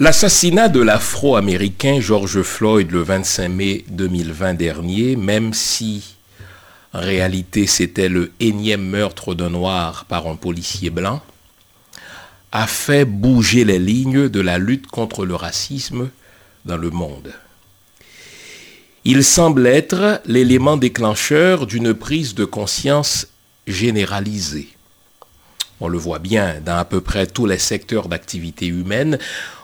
L'assassinat de l'Afro-Américain George Floyd le 25 mai 2020 dernier, même si en réalité c'était le énième meurtre d'un noir par un policier blanc, a fait bouger les lignes de la lutte contre le racisme dans le monde. Il semble être l'élément déclencheur d'une prise de conscience généralisée. On le voit bien dans à peu près tous les secteurs d'activité humaine,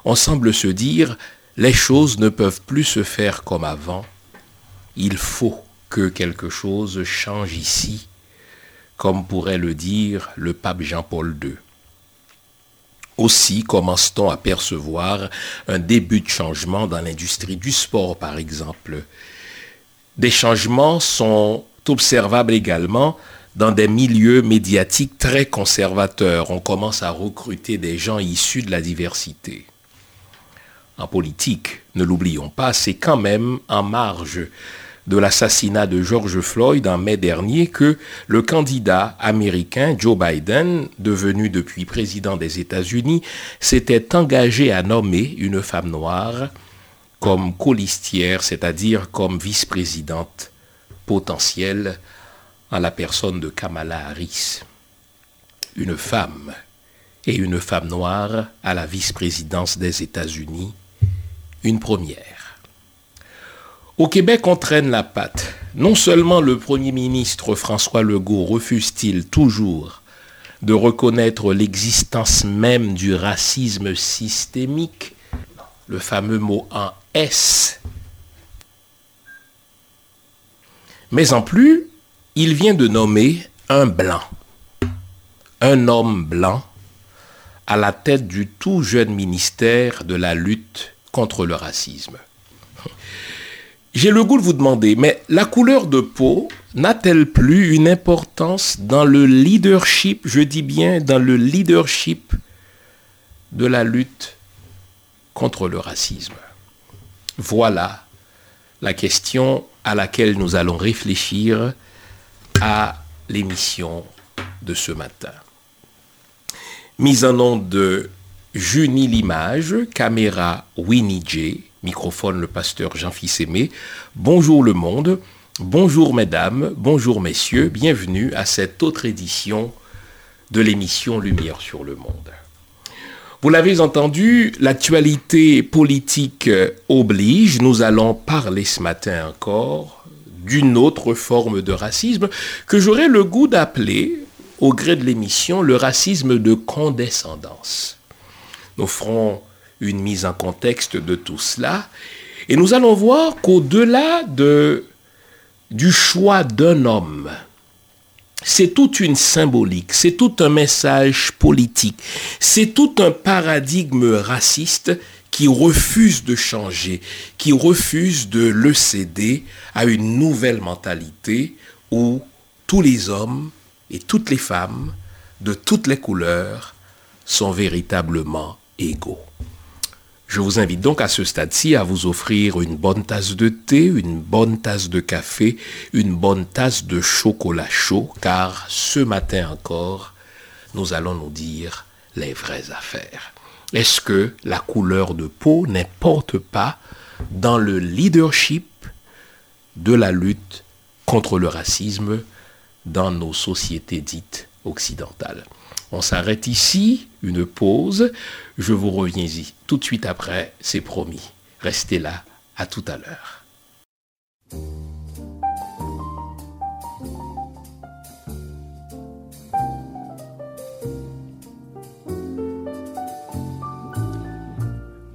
on semble se dire les choses ne peuvent plus se faire comme avant. Il faut que quelque chose change ici, comme pourrait le dire le pape Jean-Paul II. Aussi commence-t-on à percevoir un début de changement dans l'industrie du sport, par exemple. Des changements sont observables également dans des milieux médiatiques très conservateurs. On commence à recruter des gens issus de la diversité en politique, ne l'oublions pas, c'est quand même en marge de l'assassinat de George Floyd en mai dernier que le candidat américain Joe Biden, devenu depuis président des États-Unis, s'était engagé à nommer une femme noire comme colistière, c'est-à-dire comme vice-présidente potentielle la personne de Kamala Harris. Une femme et une femme noire à la vice-présidence des États-Unis une première. Au Québec, on traîne la patte. Non seulement le Premier ministre François Legault refuse-t-il toujours de reconnaître l'existence même du racisme systémique, le fameux mot en S, mais en plus, il vient de nommer un blanc, un homme blanc, à la tête du tout jeune ministère de la lutte contre le racisme. J'ai le goût de vous demander, mais la couleur de peau n'a-t-elle plus une importance dans le leadership, je dis bien dans le leadership de la lutte contre le racisme? Voilà la question à laquelle nous allons réfléchir à l'émission de ce matin. Mise en nom de Junie l'image, caméra Winnie J, microphone le pasteur Jean-Fils Aimé. Bonjour le monde, bonjour mesdames, bonjour messieurs, bienvenue à cette autre édition de l'émission Lumière sur le monde. Vous l'avez entendu, l'actualité politique oblige, nous allons parler ce matin encore d'une autre forme de racisme que j'aurais le goût d'appeler, au gré de l'émission, le racisme de condescendance. Nous ferons une mise en contexte de tout cela. Et nous allons voir qu'au-delà de, du choix d'un homme, c'est toute une symbolique, c'est tout un message politique, c'est tout un paradigme raciste qui refuse de changer, qui refuse de le céder à une nouvelle mentalité où tous les hommes et toutes les femmes de toutes les couleurs sont véritablement égaux. Je vous invite donc à ce stade-ci à vous offrir une bonne tasse de thé, une bonne tasse de café, une bonne tasse de chocolat chaud, car ce matin encore, nous allons nous dire les vraies affaires. Est-ce que la couleur de peau n'importe pas dans le leadership de la lutte contre le racisme dans nos sociétés dites occidentales? On s'arrête ici, une pause. Je vous reviens y tout de suite après, c'est promis. Restez là, à tout à l'heure.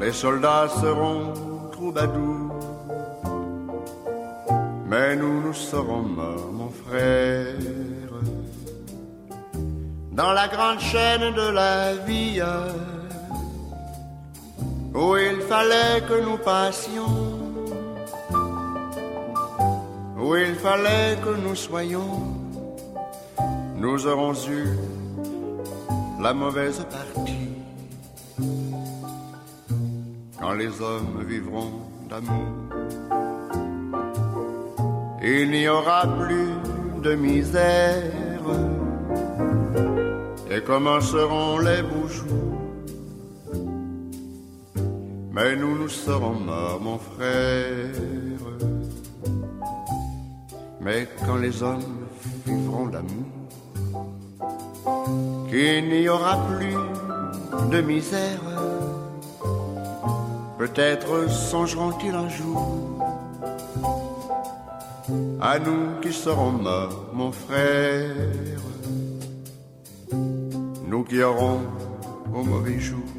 les soldats seront troubadours. Mais nous, nous serons morts, mon frère dans la grande chaîne de la vie. où il fallait que nous passions, où il fallait que nous soyons, nous aurons eu la mauvaise partie. Quand les hommes vivront d'amour, il n'y aura plus de misère et commenceront les jours. Mais nous, nous serons morts, mon frère. Mais quand les hommes vivront d'amour, qu'il n'y aura plus de misère, peut-être songeront-ils un jour à nous qui serons morts, mon frère nous qui aurons au mauvais jour.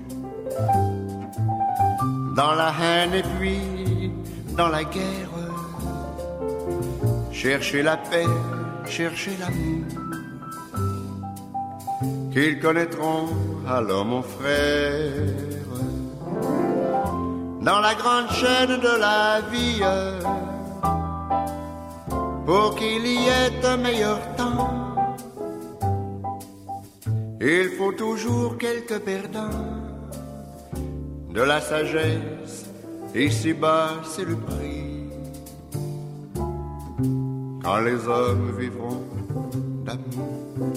Dans la haine et puis dans la guerre, chercher la paix, chercher l'amour. Qu'ils connaîtront alors mon frère. Dans la grande chaîne de la vie, pour qu'il y ait un meilleur temps il faut toujours quelques perdants. De la sagesse, ici-bas c'est le prix. Quand les hommes vivront d'amour,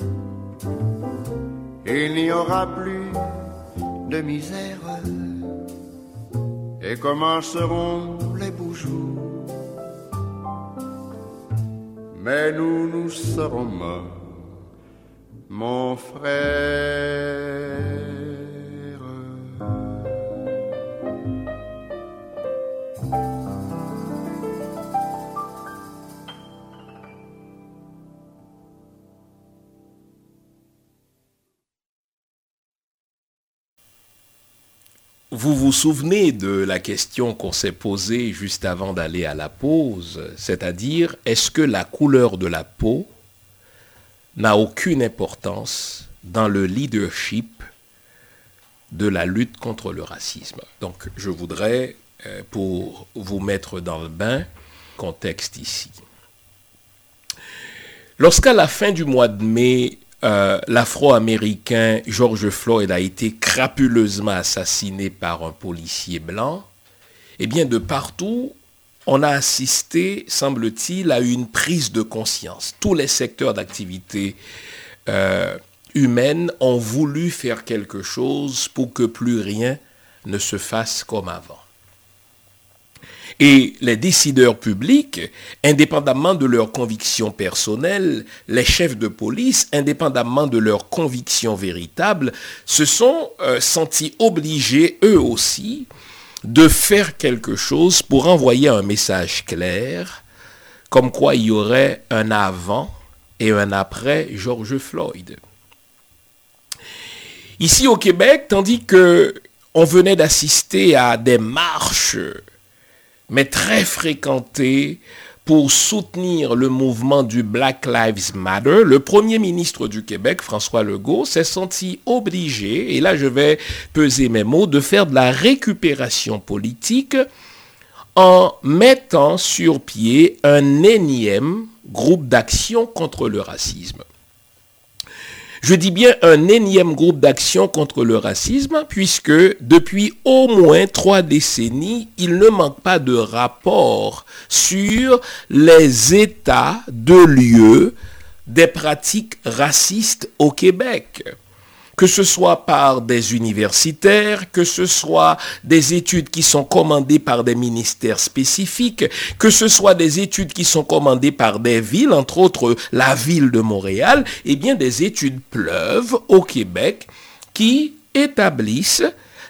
il n'y aura plus de misère et commenceront les beaux jours. Mais nous, nous serons morts mon frère. Vous vous souvenez de la question qu'on s'est posée juste avant d'aller à la pause, c'est-à-dire est-ce que la couleur de la peau n'a aucune importance dans le leadership de la lutte contre le racisme? Donc je voudrais, euh, pour vous mettre dans le bain, contexte ici. Lorsqu'à la fin du mois de mai, euh, l'Afro-Américain George Floyd a été crapuleusement assassiné par un policier blanc, eh bien de partout, on a assisté, semble-t-il, à une prise de conscience. Tous les secteurs d'activité euh, humaine ont voulu faire quelque chose pour que plus rien ne se fasse comme avant. Et les décideurs publics, indépendamment de leurs convictions personnelles, les chefs de police, indépendamment de leurs convictions véritables, se sont euh, sentis obligés, eux aussi, de faire quelque chose pour envoyer un message clair, comme quoi il y aurait un avant et un après George Floyd. Ici au Québec, tandis que on venait d'assister à des marches, mais très fréquentées, pour soutenir le mouvement du Black Lives Matter, le premier ministre du Québec, François Legault, s'est senti obligé, et là je vais peser mes mots, de faire de la récupération politique en mettant sur pied un énième groupe d'action contre le racisme. Je dis bien un énième groupe d'action contre le racisme, puisque depuis au moins trois décennies, il ne manque pas de rapports sur les états de lieu des pratiques racistes au Québec que ce soit par des universitaires, que ce soit des études qui sont commandées par des ministères spécifiques, que ce soit des études qui sont commandées par des villes, entre autres la ville de Montréal, eh bien des études pleuvent au Québec qui établissent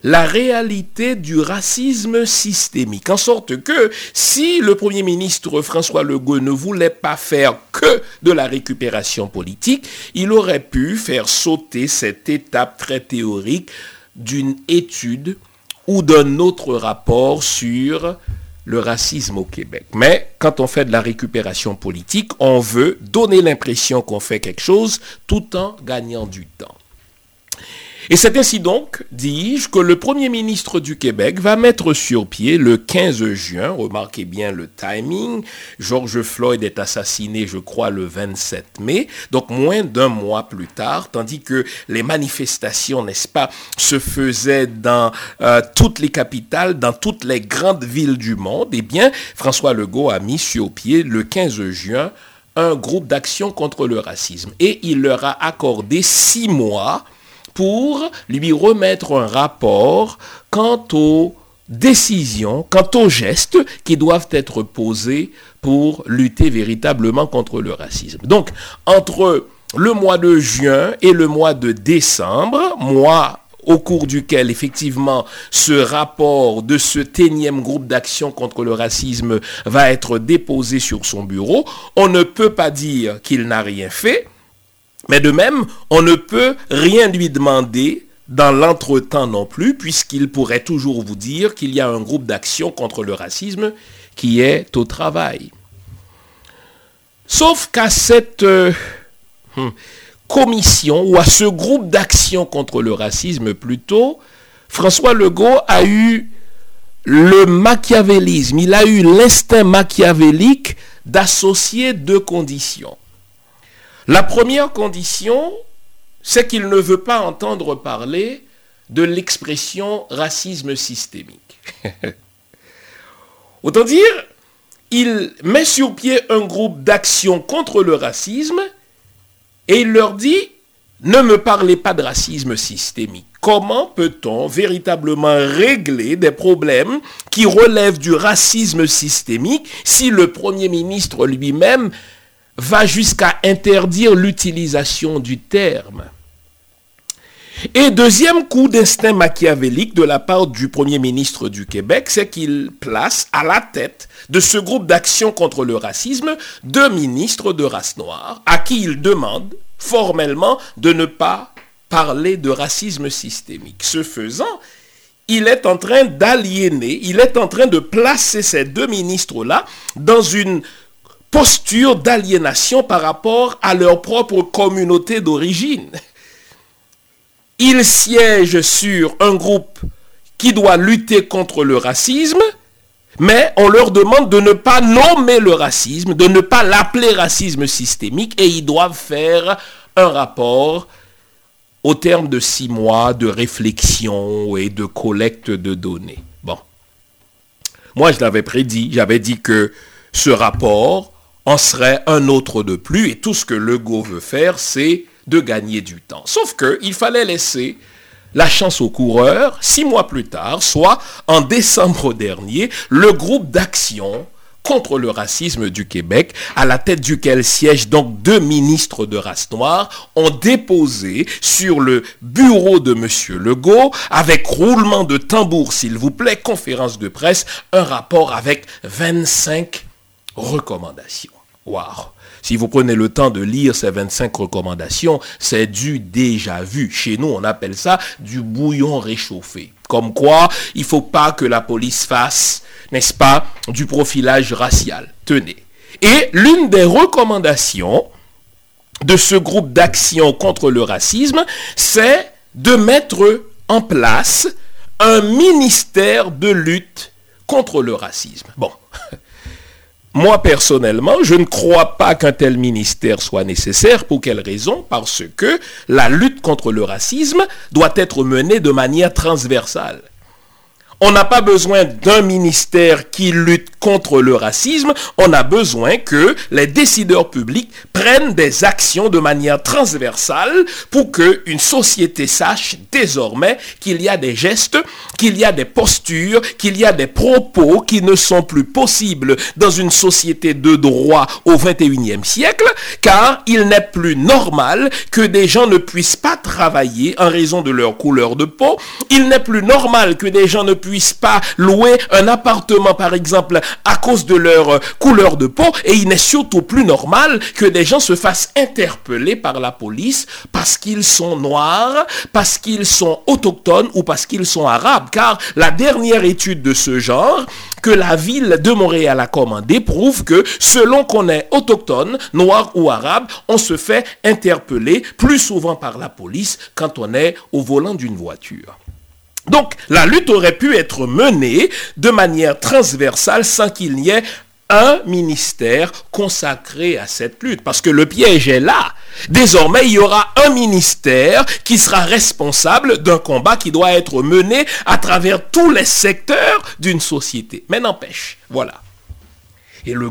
la réalité du racisme systémique. En sorte que si le Premier ministre François Legault ne voulait pas faire que de la récupération politique, il aurait pu faire sauter cette étape très théorique d'une étude ou d'un autre rapport sur le racisme au Québec. Mais quand on fait de la récupération politique, on veut donner l'impression qu'on fait quelque chose tout en gagnant du temps. Et c'est ainsi donc, dis-je, que le Premier ministre du Québec va mettre sur pied le 15 juin, remarquez bien le timing, George Floyd est assassiné, je crois, le 27 mai, donc moins d'un mois plus tard, tandis que les manifestations, n'est-ce pas, se faisaient dans euh, toutes les capitales, dans toutes les grandes villes du monde, eh bien, François Legault a mis sur pied le 15 juin un groupe d'action contre le racisme. Et il leur a accordé six mois pour lui remettre un rapport quant aux décisions, quant aux gestes qui doivent être posés pour lutter véritablement contre le racisme. Donc, entre le mois de juin et le mois de décembre, mois au cours duquel effectivement ce rapport de ce énième groupe d'action contre le racisme va être déposé sur son bureau, on ne peut pas dire qu'il n'a rien fait, mais de même, on ne peut rien lui demander dans l'entretemps non plus, puisqu'il pourrait toujours vous dire qu'il y a un groupe d'action contre le racisme qui est au travail. Sauf qu'à cette euh, hmm, commission ou à ce groupe d'action contre le racisme plutôt, François Legault a eu le machiavélisme, il a eu l'instinct machiavélique d'associer deux conditions. La première condition, c'est qu'il ne veut pas entendre parler de l'expression racisme systémique. Autant dire, il met sur pied un groupe d'action contre le racisme et il leur dit, ne me parlez pas de racisme systémique. Comment peut-on véritablement régler des problèmes qui relèvent du racisme systémique si le Premier ministre lui-même va jusqu'à interdire l'utilisation du terme. Et deuxième coup d'instinct machiavélique de la part du Premier ministre du Québec, c'est qu'il place à la tête de ce groupe d'action contre le racisme deux ministres de race noire à qui il demande formellement de ne pas parler de racisme systémique. Ce faisant, il est en train d'aliéner, il est en train de placer ces deux ministres-là dans une posture d'aliénation par rapport à leur propre communauté d'origine. Ils siègent sur un groupe qui doit lutter contre le racisme, mais on leur demande de ne pas nommer le racisme, de ne pas l'appeler racisme systémique, et ils doivent faire un rapport au terme de six mois de réflexion et de collecte de données. Bon. Moi, je l'avais prédit, j'avais dit que ce rapport en serait un autre de plus. Et tout ce que Legault veut faire, c'est de gagner du temps. Sauf qu'il fallait laisser la chance aux coureurs. Six mois plus tard, soit en décembre dernier, le groupe d'action contre le racisme du Québec, à la tête duquel siègent donc deux ministres de race noire, ont déposé sur le bureau de M. Legault, avec roulement de tambour, s'il vous plaît, conférence de presse, un rapport avec 25 recommandations. Waouh si vous prenez le temps de lire ces 25 recommandations, c'est du déjà vu. Chez nous, on appelle ça du bouillon réchauffé. Comme quoi, il ne faut pas que la police fasse, n'est-ce pas, du profilage racial. Tenez. Et l'une des recommandations de ce groupe d'action contre le racisme, c'est de mettre en place un ministère de lutte contre le racisme. Bon, moi, personnellement, je ne crois pas qu'un tel ministère soit nécessaire. Pour quelle raison? Parce que la lutte contre le racisme doit être menée de manière transversale. On n'a pas besoin d'un ministère qui lutte contre le racisme, on a besoin que les décideurs publics prennent des actions de manière transversale pour qu'une société sache désormais qu'il y a des gestes, qu'il y a des postures, qu'il y a des propos qui ne sont plus possibles dans une société de droit au 21e siècle, car il n'est plus normal que des gens ne puissent pas travailler en raison de leur couleur de peau, il n'est plus normal que des gens ne puissent pas louer un appartement, par exemple, à cause de leur euh, couleur de peau. Et il n'est surtout plus normal que des gens se fassent interpeller par la police parce qu'ils sont noirs, parce qu'ils sont autochtones ou parce qu'ils sont arabes. Car la dernière étude de ce genre que la ville de Montréal a commandé prouve que selon qu'on est autochtone, noir ou arabe, on se fait interpeller plus souvent par la police quand on est au volant d'une voiture. Donc la lutte aurait pu être menée de manière transversale sans qu'il n'y ait un ministère consacré à cette lutte. Parce que le piège est là. Désormais, il y aura un ministère qui sera responsable d'un combat qui doit être mené à travers tous les secteurs d'une société. Mais n'empêche, voilà. Et le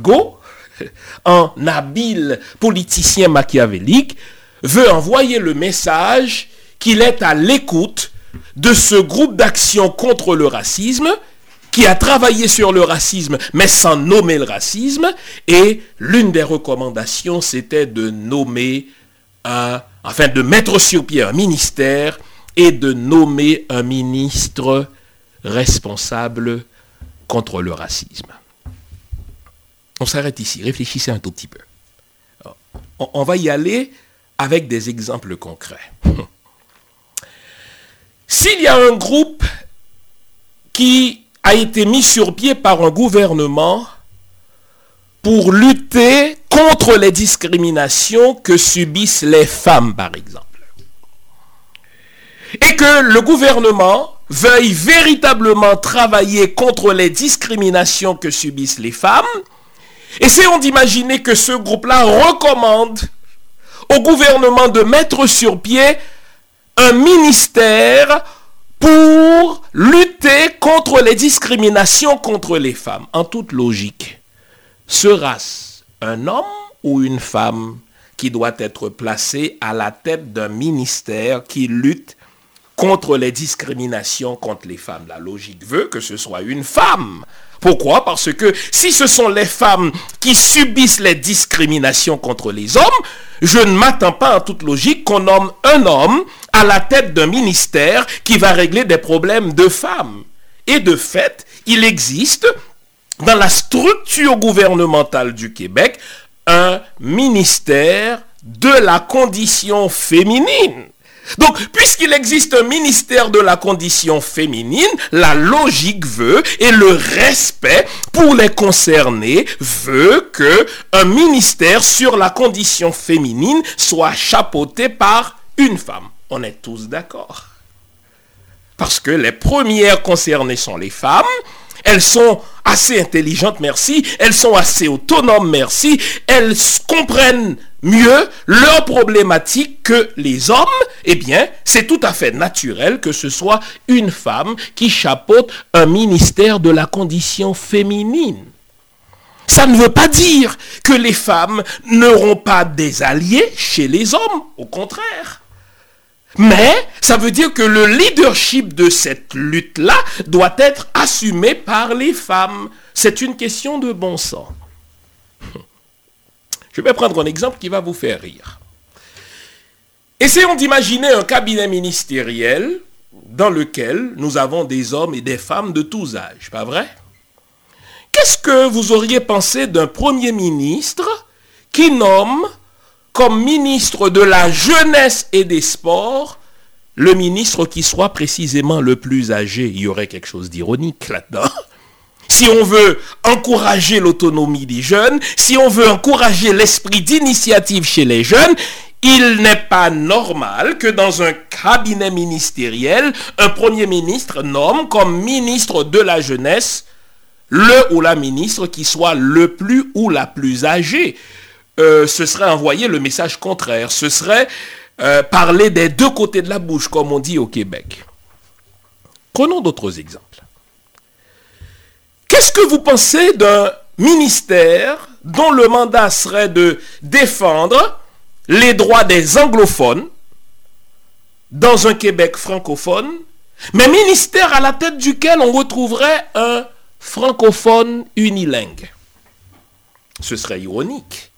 un habile politicien machiavélique, veut envoyer le message qu'il est à l'écoute de ce groupe d'action contre le racisme qui a travaillé sur le racisme, mais sans nommer le racisme. Et l'une des recommandations, c'était de nommer un, enfin de mettre sur pied un ministère et de nommer un ministre responsable contre le racisme. On s'arrête ici, réfléchissez un tout petit peu. On va y aller avec des exemples concrets. S'il y a un groupe qui a été mis sur pied par un gouvernement pour lutter contre les discriminations que subissent les femmes, par exemple. Et que le gouvernement veuille véritablement travailler contre les discriminations que subissent les femmes, essayons d'imaginer que ce groupe-là recommande au gouvernement de mettre sur pied un ministère pour lutter contre les discriminations contre les femmes. En toute logique, sera-ce un homme ou une femme qui doit être placé à la tête d'un ministère qui lutte contre les discriminations contre les femmes? La logique veut que ce soit une femme. Pourquoi? Parce que si ce sont les femmes qui subissent les discriminations contre les hommes, je ne m'attends pas en toute logique qu'on nomme un homme à la tête d'un ministère qui va régler des problèmes de femmes. Et de fait, il existe dans la structure gouvernementale du Québec un ministère de la condition féminine. Donc, puisqu'il existe un ministère de la condition féminine, la logique veut et le respect pour les concernés veut que un ministère sur la condition féminine soit chapeauté par une femme. On est tous d'accord. Parce que les premières concernées sont les femmes. Elles sont assez intelligentes, merci. Elles sont assez autonomes, merci. Elles comprennent mieux leurs problématiques que les hommes. Eh bien, c'est tout à fait naturel que ce soit une femme qui chapeaute un ministère de la condition féminine. Ça ne veut pas dire que les femmes n'auront pas des alliés chez les hommes, au contraire. Mais ça veut dire que le leadership de cette lutte-là doit être assumé par les femmes. C'est une question de bon sens. Je vais prendre un exemple qui va vous faire rire. Essayons d'imaginer un cabinet ministériel dans lequel nous avons des hommes et des femmes de tous âges, pas vrai? Qu'est-ce que vous auriez pensé d'un Premier ministre qui nomme comme ministre de la jeunesse et des sports, le ministre qui soit précisément le plus âgé, il y aurait quelque chose d'ironique là-dedans. Si on veut encourager l'autonomie des jeunes, si on veut encourager l'esprit d'initiative chez les jeunes, il n'est pas normal que dans un cabinet ministériel, un Premier ministre nomme comme ministre de la jeunesse le ou la ministre qui soit le plus ou la plus âgée. Euh, ce serait envoyer le message contraire. Ce serait euh, parler des deux côtés de la bouche, comme on dit au Québec. Prenons d'autres exemples. Qu'est-ce que vous pensez d'un ministère dont le mandat serait de défendre les droits des anglophones dans un Québec francophone, mais ministère à la tête duquel on retrouverait un francophone unilingue? Ce serait ironique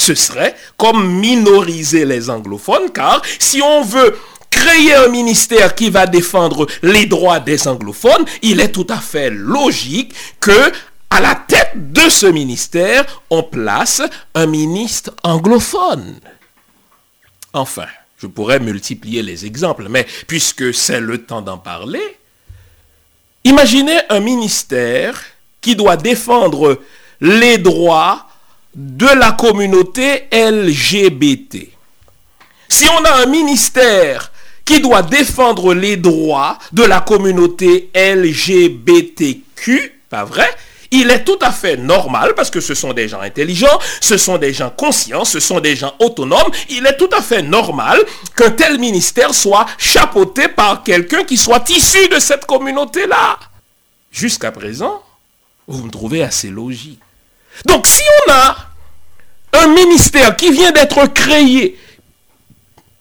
ce serait comme minoriser les anglophones, car si on veut créer un ministère qui va défendre les droits des anglophones, il est tout à fait logique que à la tête de ce ministère, on place un ministre anglophone. Enfin, je pourrais multiplier les exemples, mais puisque c'est le temps d'en parler, imaginez un ministère qui doit défendre les droits de la communauté LGBT. Si on a un ministère qui doit défendre les droits de la communauté LGBTQ, pas vrai il est tout à fait normal, parce que ce sont des gens intelligents, ce sont des gens conscients, ce sont des gens autonomes, il est tout à fait normal qu'un tel ministère soit chapeauté par quelqu'un qui soit issu de cette communauté-là. Jusqu'à présent, vous me trouvez assez logique. Donc si on a un ministère qui vient d'être créé,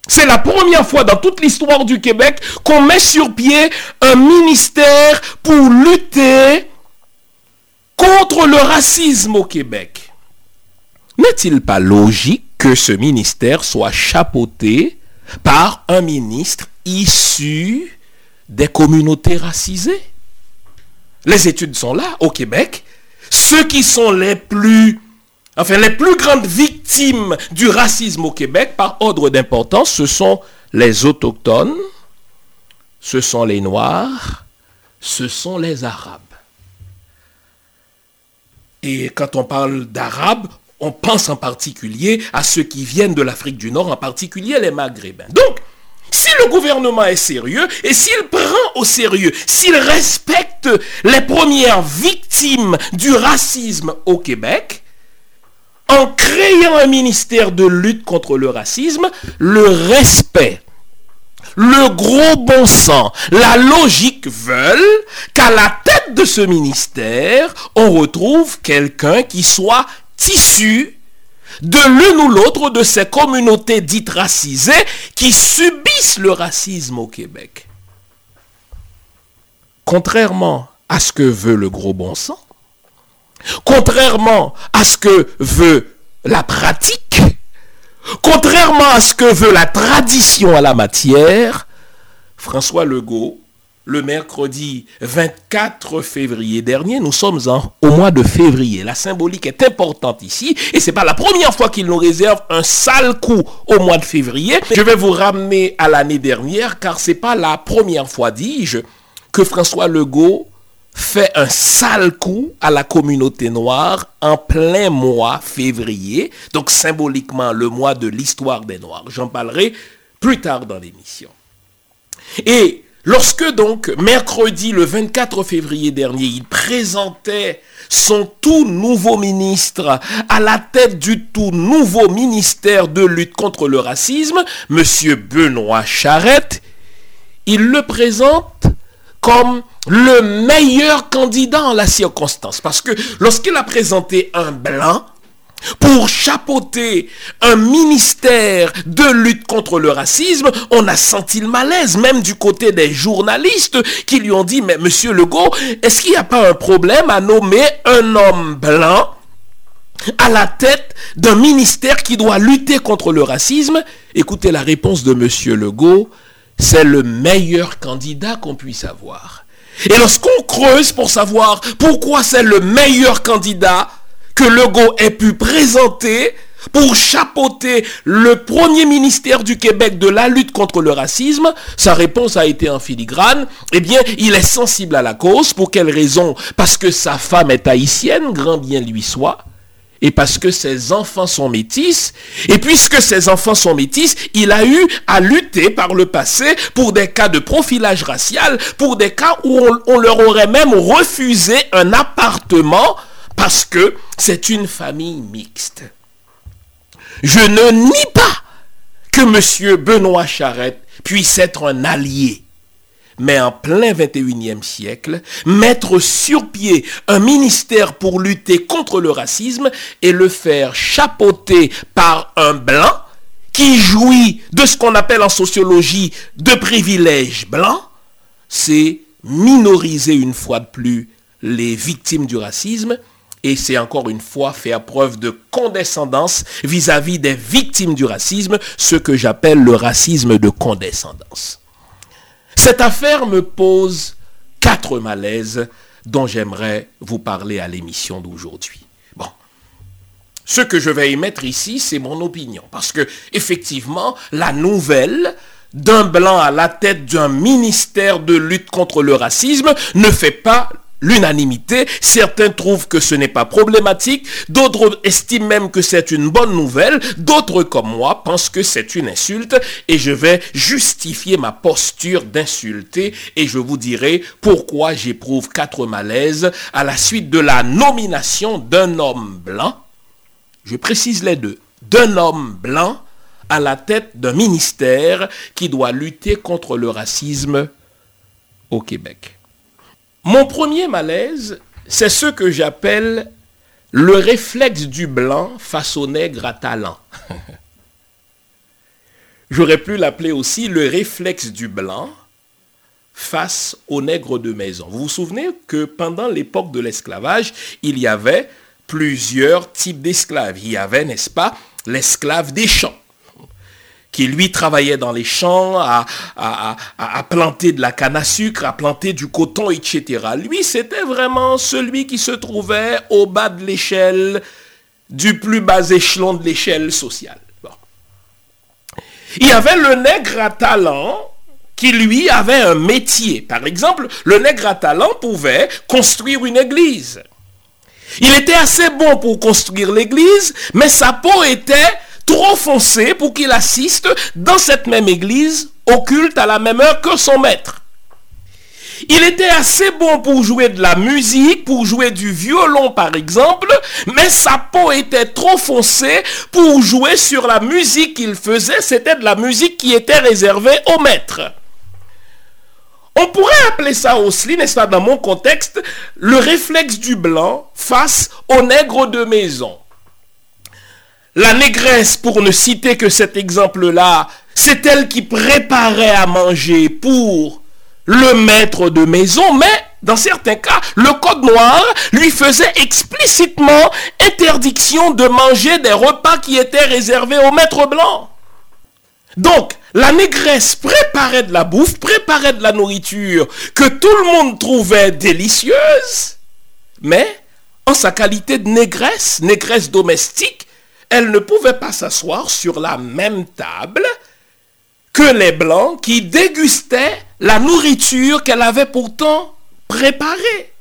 c'est la première fois dans toute l'histoire du Québec qu'on met sur pied un ministère pour lutter contre le racisme au Québec. N'est-il pas logique que ce ministère soit chapeauté par un ministre issu des communautés racisées? Les études sont là au Québec. Ceux qui sont les plus, enfin les plus grandes victimes du racisme au Québec par ordre d'importance, ce sont les autochtones, ce sont les noirs, ce sont les arabes. Et quand on parle d'Arabes, on pense en particulier à ceux qui viennent de l'Afrique du Nord, en particulier les Maghrébins. Donc, si le gouvernement est sérieux et s'il prend au sérieux, s'il respecte les premières victimes du racisme au Québec, en créant un ministère de lutte contre le racisme, le respect le gros bon sens, la logique veulent qu'à la tête de ce ministère, on retrouve quelqu'un qui soit issu de l'une ou l'autre de ces communautés dites racisées qui subissent le racisme au Québec. Contrairement à ce que veut le gros bon sens, contrairement à ce que veut la pratique, Contrairement à ce que veut la tradition à la matière, François Legault, le mercredi 24 février dernier, nous sommes au mois de février. La symbolique est importante ici et ce n'est pas la première fois qu'il nous réserve un sale coup au mois de février. Je vais vous ramener à l'année dernière car ce n'est pas la première fois, dis-je, que François Legault fait un sale coup à la communauté noire en plein mois février, donc symboliquement le mois de l'histoire des Noirs. J'en parlerai plus tard dans l'émission. Et lorsque donc mercredi le 24 février dernier, il présentait son tout nouveau ministre à la tête du tout nouveau ministère de lutte contre le racisme, M. Benoît Charette, il le présente comme le meilleur candidat en la circonstance. Parce que lorsqu'il a présenté un blanc, pour chapeauter un ministère de lutte contre le racisme, on a senti le malaise, même du côté des journalistes qui lui ont dit, mais monsieur Legault, est-ce qu'il n'y a pas un problème à nommer un homme blanc à la tête d'un ministère qui doit lutter contre le racisme? Écoutez la réponse de monsieur Legault, c'est le meilleur candidat qu'on puisse avoir. Et lorsqu'on creuse pour savoir pourquoi c'est le meilleur candidat que Legault ait pu présenter pour chapeauter le premier ministère du Québec de la lutte contre le racisme, sa réponse a été en filigrane. Eh bien, il est sensible à la cause. Pour quelle raison? Parce que sa femme est haïtienne, grand bien lui soit et parce que ses enfants sont métis, et puisque ses enfants sont métis, il a eu à lutter par le passé pour des cas de profilage racial, pour des cas où on, leur aurait même refusé un appartement parce que c'est une famille mixte. Je ne nie pas que M. Benoît Charette puisse être un allié mais en plein 21e siècle, mettre sur pied un ministère pour lutter contre le racisme et le faire chapeauter par un blanc qui jouit de ce qu'on appelle en sociologie de privilèges blancs, c'est minoriser une fois de plus les victimes du racisme et c'est encore une fois faire preuve de condescendance vis-à-vis des victimes du racisme, ce que j'appelle le racisme de condescendance. Cette affaire me pose quatre malaises dont j'aimerais vous parler à l'émission d'aujourd'hui. Bon. Ce que je vais émettre ici, c'est mon opinion. Parce que, effectivement, la nouvelle d'un blanc à la tête d'un ministère de lutte contre le racisme ne fait pas l'unanimité. Certains trouvent que ce n'est pas problématique, d'autres estiment même que c'est une bonne nouvelle, d'autres comme moi pensent que c'est une insulte et je vais justifier ma posture d'insulter et je vous dirai pourquoi j'éprouve quatre malaises à la suite de la nomination d'un homme blanc, je précise les deux, d'un homme blanc à la tête d'un ministère qui doit lutter contre le racisme au Québec. Mon premier malaise, c'est ce que j'appelle le réflexe du blanc face au nègre à talent. J'aurais pu l'appeler aussi le réflexe du blanc face au nègre de maison. Vous vous souvenez que pendant l'époque de l'esclavage, il y avait plusieurs types d'esclaves. Il y avait, n'est-ce pas, l'esclave des champs qui lui travaillait dans les champs, à, planter de la canne à sucre, à planter du coton, etc. Lui, c'était vraiment celui qui se trouvait au bas de l'échelle, du plus bas échelon de l'échelle sociale. Il y avait le nègre à talent qui lui avait un métier. Par exemple, le nègre à talent pouvait construire une église. Il était assez bon pour construire l'église, mais sa peau était trop foncé pour qu'il assiste dans cette même église au culte à la même heure que son maître. Il était assez bon pour jouer de la musique, pour jouer du violon par exemple, mais sa peau était trop foncée pour jouer sur la musique qu'il faisait. C'était de la musique qui était réservée au maître. On pourrait appeler ça aussi, n'est-ce pas, dans mon contexte, le réflexe du blanc face au nègre de maison. La négresse, pour ne citer que cet exemple-là, c'est elle qui préparait à manger pour le maître de maison, mais dans certains cas, le code noir lui faisait explicitement interdiction de manger des repas qui étaient réservés au maître blanc. Donc, la négresse préparait de la bouffe, préparait de la nourriture que tout le monde trouvait délicieuse, mais en sa qualité de négresse, négresse domestique, elle ne pouvait pas s'asseoir sur la même table que les Blancs qui dégustaient la nourriture qu'elle avait pourtant préparée.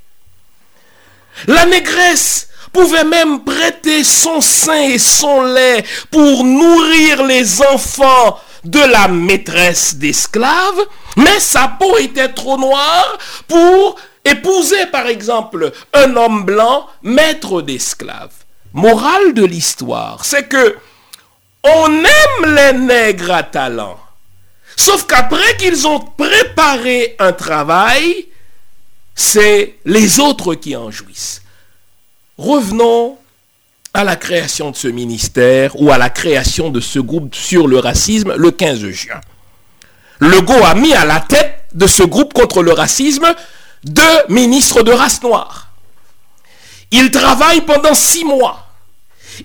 La négresse pouvait même prêter son sein et son lait pour nourrir les enfants de la maîtresse d'esclaves, mais sa peau était trop noire pour épouser par exemple un homme blanc maître d'esclaves morale de l'histoire, c'est que on aime les nègres à talent. Sauf qu'après qu'ils ont préparé un travail, c'est les autres qui en jouissent. Revenons à la création de ce ministère ou à la création de ce groupe sur le racisme le 15 juin. Legault a mis à la tête de ce groupe contre le racisme deux ministres de race noire. Il travaille pendant six mois.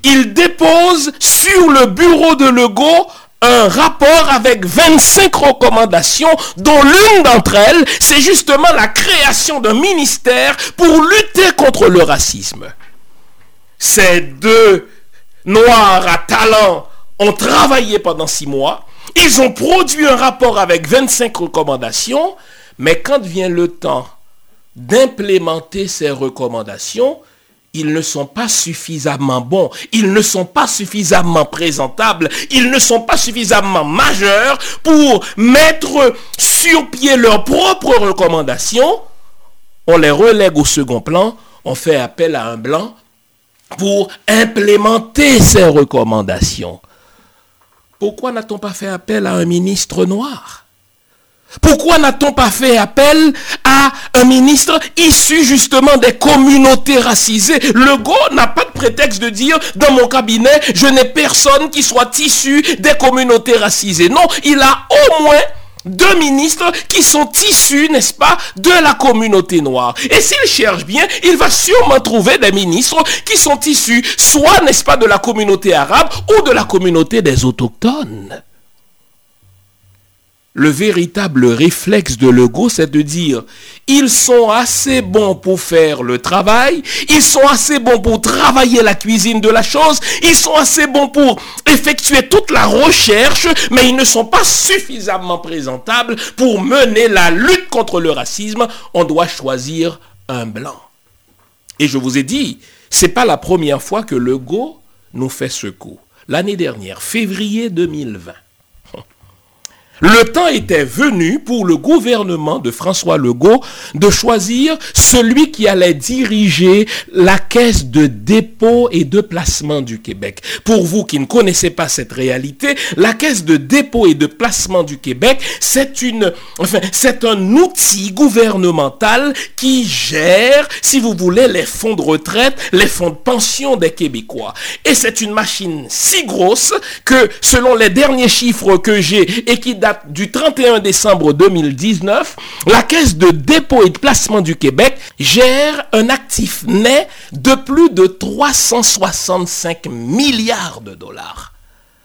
Il dépose sur le bureau de Legault un rapport avec 25 recommandations, dont l'une d'entre elles, c'est justement la création d'un ministère pour lutter contre le racisme. Ces deux noirs à talent ont travaillé pendant six mois. Ils ont produit un rapport avec 25 recommandations, mais quand vient le temps d'implémenter ces recommandations, ils ne sont pas suffisamment bons, ils ne sont pas suffisamment présentables, ils ne sont pas suffisamment majeurs pour mettre sur pied leurs propres recommandations. On les relègue au second plan, on fait appel à un blanc pour implémenter ces recommandations. Pourquoi n'a-t-on pas fait appel à un ministre noir? Pourquoi n'a-t-on pas fait appel à un ministre issu justement des communautés racisées? Le go n'a pas de prétexte de dire dans mon cabinet, je n'ai personne qui soit issu des communautés racisées. Non, il a au moins deux ministres qui sont issus, n'est-ce pas, de la communauté noire. Et s'il cherche bien, il va sûrement trouver des ministres qui sont issus, soit, n'est-ce pas, de la communauté arabe ou de la communauté des autochtones le véritable réflexe de l'ego, c'est de dire, ils sont assez bons pour faire le travail, ils sont assez bons pour travailler la cuisine de la chose, ils sont assez bons pour effectuer toute la recherche, mais ils ne sont pas suffisamment présentables pour mener la lutte contre le racisme. On doit choisir un blanc. Et je vous ai dit, c'est pas la première fois que l'ego nous fait ce coup. L'année dernière, février 2020, le temps était venu pour le gouvernement de François Legault de choisir celui qui allait diriger la caisse de dépôt et de placement du Québec. Pour vous qui ne connaissez pas cette réalité, la caisse de dépôt et de placement du Québec, c'est une, enfin, c'est un outil gouvernemental qui gère, si vous voulez, les fonds de retraite, les fonds de pension des Québécois. Et c'est une machine si grosse que, selon les derniers chiffres que j'ai et qui datent du 31 décembre 2019, la Caisse de dépôt et de placement du Québec gère un actif net de plus de 365 milliards de dollars.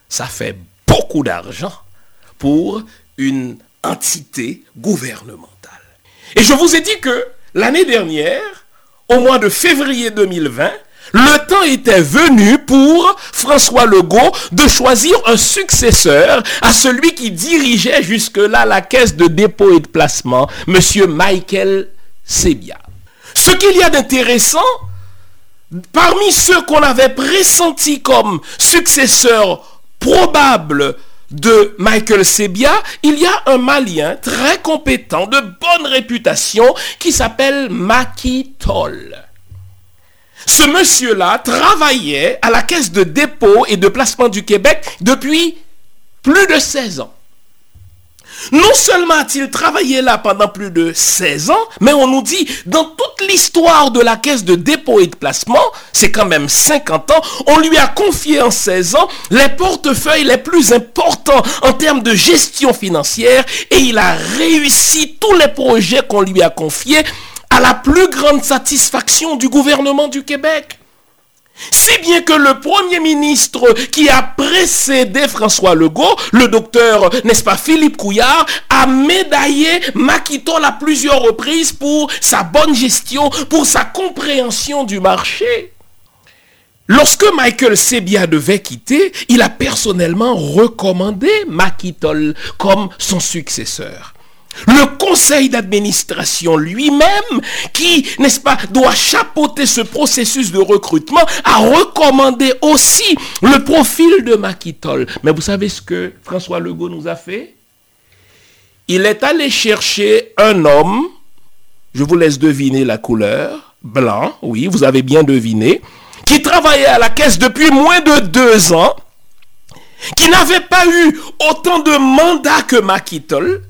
Ça fait beaucoup d'argent pour une entité gouvernementale. Et je vous ai dit que l'année dernière, au mois de février 2020, le temps était venu pour François Legault de choisir un successeur à celui qui dirigeait jusque-là la caisse de dépôt et de placement, M. Michael Sebia. Ce qu'il y a d'intéressant, parmi ceux qu'on avait pressentis comme successeurs probables de Michael Sebia, il y a un Malien très compétent, de bonne réputation, qui s'appelle Maki Toll. Ce monsieur-là travaillait à la caisse de dépôt et de placement du Québec depuis plus de 16 ans. Non seulement a-t-il travaillé là pendant plus de 16 ans, mais on nous dit, dans toute l'histoire de la caisse de dépôt et de placement, c'est quand même 50 ans, on lui a confié en 16 ans les portefeuilles les plus importants en termes de gestion financière et il a réussi tous les projets qu'on lui a confiés à la plus grande satisfaction du gouvernement du Québec. Si bien que le premier ministre qui a précédé François Legault, le docteur, n'est-ce pas, Philippe Couillard, a médaillé Maquitol à plusieurs reprises pour sa bonne gestion, pour sa compréhension du marché. Lorsque Michael Sebia devait quitter, il a personnellement recommandé Maquitol comme son successeur. Le conseil d'administration lui-même, qui, n'est-ce pas, doit chapeauter ce processus de recrutement, a recommandé aussi le profil de Maquitol. Mais vous savez ce que François Legault nous a fait? Il est allé chercher un homme, je vous laisse deviner la couleur, blanc, oui, vous avez bien deviné, qui travaillait à la caisse depuis moins de deux ans, qui n'avait pas eu autant de mandats que Maquitol,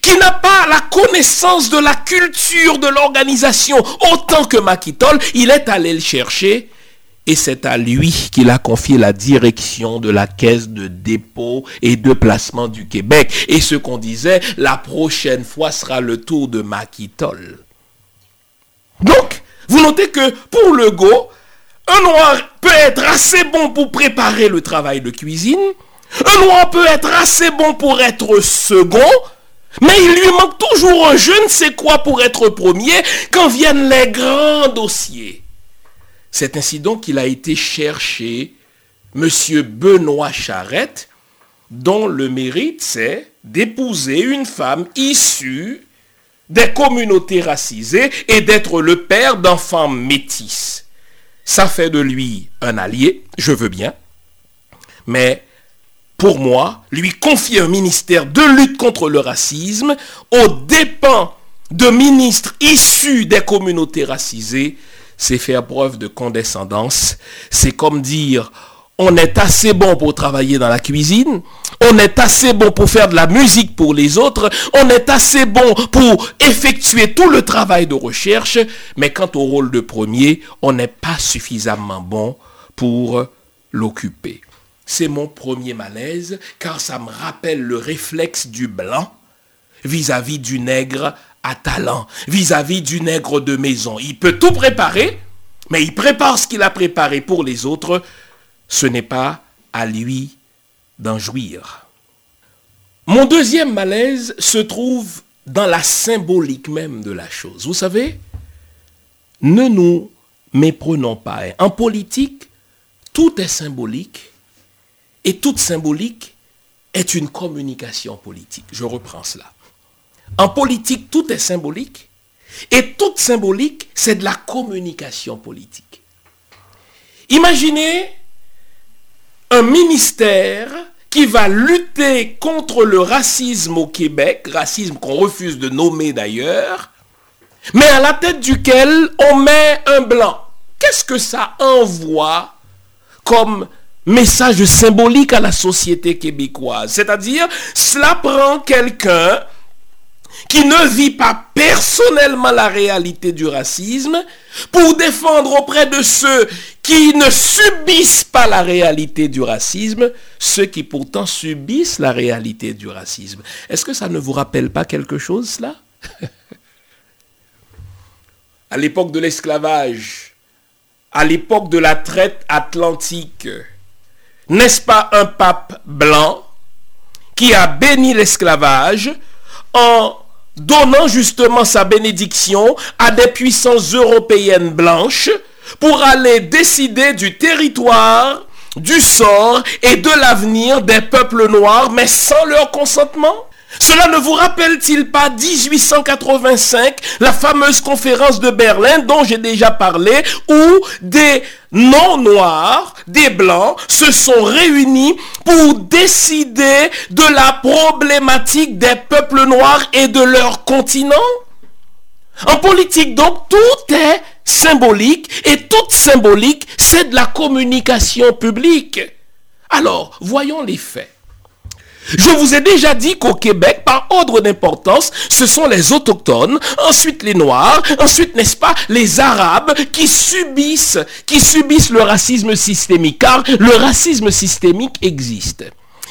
qui n'a pas la connaissance de la culture de l'organisation autant que Makitol, il est allé le chercher et c'est à lui qu'il a confié la direction de la caisse de dépôt et de placement du Québec. Et ce qu'on disait, la prochaine fois sera le tour de Makitol. Donc, vous notez que pour le go, un noir peut être assez bon pour préparer le travail de cuisine, un noir peut être assez bon pour être second, mais il lui manque toujours un je ne sais quoi pour être premier quand viennent les grands dossiers. C'est ainsi donc qu'il a été cherché M. Benoît Charette, dont le mérite c'est d'épouser une femme issue des communautés racisées et d'être le père d'enfants métis. Ça fait de lui un allié, je veux bien, mais pour moi, lui confier un ministère de lutte contre le racisme aux dépens de ministres issus des communautés racisées, c'est faire preuve de condescendance. C'est comme dire, on est assez bon pour travailler dans la cuisine, on est assez bon pour faire de la musique pour les autres, on est assez bon pour effectuer tout le travail de recherche, mais quant au rôle de premier, on n'est pas suffisamment bon pour l'occuper. C'est mon premier malaise car ça me rappelle le réflexe du blanc vis-à-vis du nègre à talent, vis-à-vis du nègre de maison. Il peut tout préparer, mais il prépare ce qu'il a préparé pour les autres. Ce n'est pas à lui d'en jouir. Mon deuxième malaise se trouve dans la symbolique même de la chose. Vous savez, ne nous méprenons pas. En politique, tout est symbolique et toute symbolique est une communication politique. Je reprends cela. En politique, tout est symbolique et toute symbolique, c'est de la communication politique. Imaginez un ministère qui va lutter contre le racisme au Québec, racisme qu'on refuse de nommer d'ailleurs, mais à la tête duquel on met un blanc. Qu'est-ce que ça envoie comme message symbolique à la société québécoise C'est-à-dire, cela prend quelqu'un qui ne vit pas personnellement la réalité du racisme pour défendre auprès de ceux qui ne subissent pas la réalité du racisme, ceux qui pourtant subissent la réalité du racisme. Est-ce que ça ne vous rappelle pas quelque chose, cela? À l'époque de l'esclavage, à l'époque de la traite atlantique, n'est-ce pas un pape blanc qui a béni l'esclavage en donnant justement sa bénédiction à des puissances européennes blanches pour aller décider du territoire, du sort et de l'avenir des peuples noirs, mais sans leur consentement? Cela ne vous rappelle-t-il pas 1885, la fameuse conférence de Berlin dont j'ai déjà parlé, où des non-noirs, des blancs, se sont réunis pour décider de la problématique des peuples noirs et de leur continent? En politique, donc, tout est symbolique et toute symbolique, c'est de la communication publique. Alors, voyons les faits. Je vous ai déjà dit qu'au Québec, par ordre d'importance, ce sont les autochtones, ensuite les Noirs, ensuite, n'est-ce pas, les Arabes qui subissent, qui subissent le racisme systémique, car le racisme systémique existe.